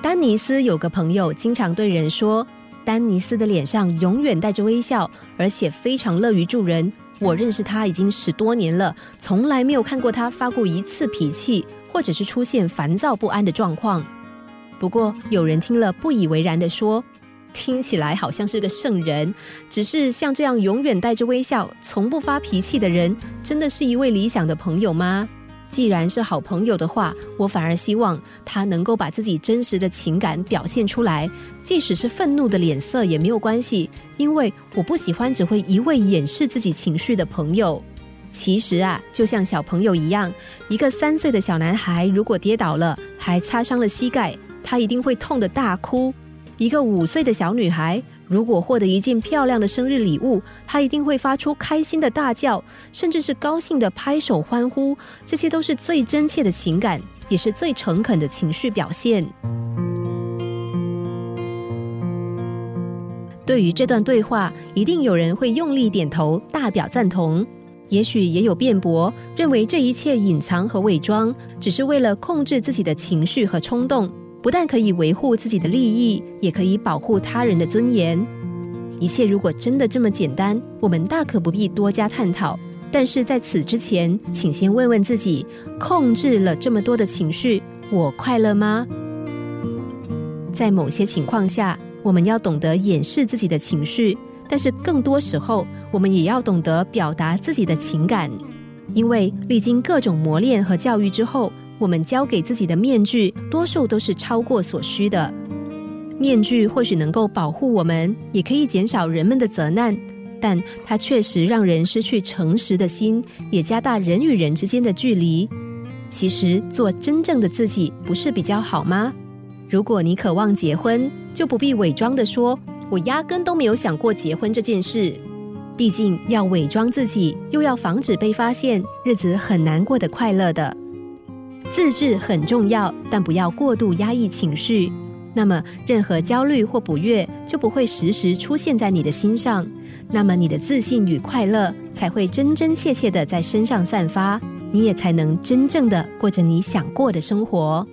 丹尼斯有个朋友，经常对人说：“丹尼斯的脸上永远带着微笑，而且非常乐于助人。我认识他已经十多年了，从来没有看过他发过一次脾气，或者是出现烦躁不安的状况。”不过，有人听了不以为然的说：“听起来好像是个圣人，只是像这样永远带着微笑、从不发脾气的人，真的是一位理想的朋友吗？”既然是好朋友的话，我反而希望他能够把自己真实的情感表现出来，即使是愤怒的脸色也没有关系，因为我不喜欢只会一味掩饰自己情绪的朋友。其实啊，就像小朋友一样，一个三岁的小男孩如果跌倒了，还擦伤了膝盖，他一定会痛得大哭；一个五岁的小女孩。如果获得一件漂亮的生日礼物，他一定会发出开心的大叫，甚至是高兴的拍手欢呼。这些都是最真切的情感，也是最诚恳的情绪表现。对于这段对话，一定有人会用力点头，大表赞同；也许也有辩驳，认为这一切隐藏和伪装，只是为了控制自己的情绪和冲动。不但可以维护自己的利益，也可以保护他人的尊严。一切如果真的这么简单，我们大可不必多加探讨。但是在此之前，请先问问自己：控制了这么多的情绪，我快乐吗？在某些情况下，我们要懂得掩饰自己的情绪，但是更多时候，我们也要懂得表达自己的情感，因为历经各种磨练和教育之后。我们交给自己的面具，多数都是超过所需的。面具或许能够保护我们，也可以减少人们的责难，但它确实让人失去诚实的心，也加大人与人之间的距离。其实，做真正的自己不是比较好吗？如果你渴望结婚，就不必伪装的说“我压根都没有想过结婚这件事”。毕竟，要伪装自己，又要防止被发现，日子很难过得快乐的。自制很重要，但不要过度压抑情绪。那么，任何焦虑或不悦就不会时时出现在你的心上。那么，你的自信与快乐才会真真切切的在身上散发，你也才能真正的过着你想过的生活。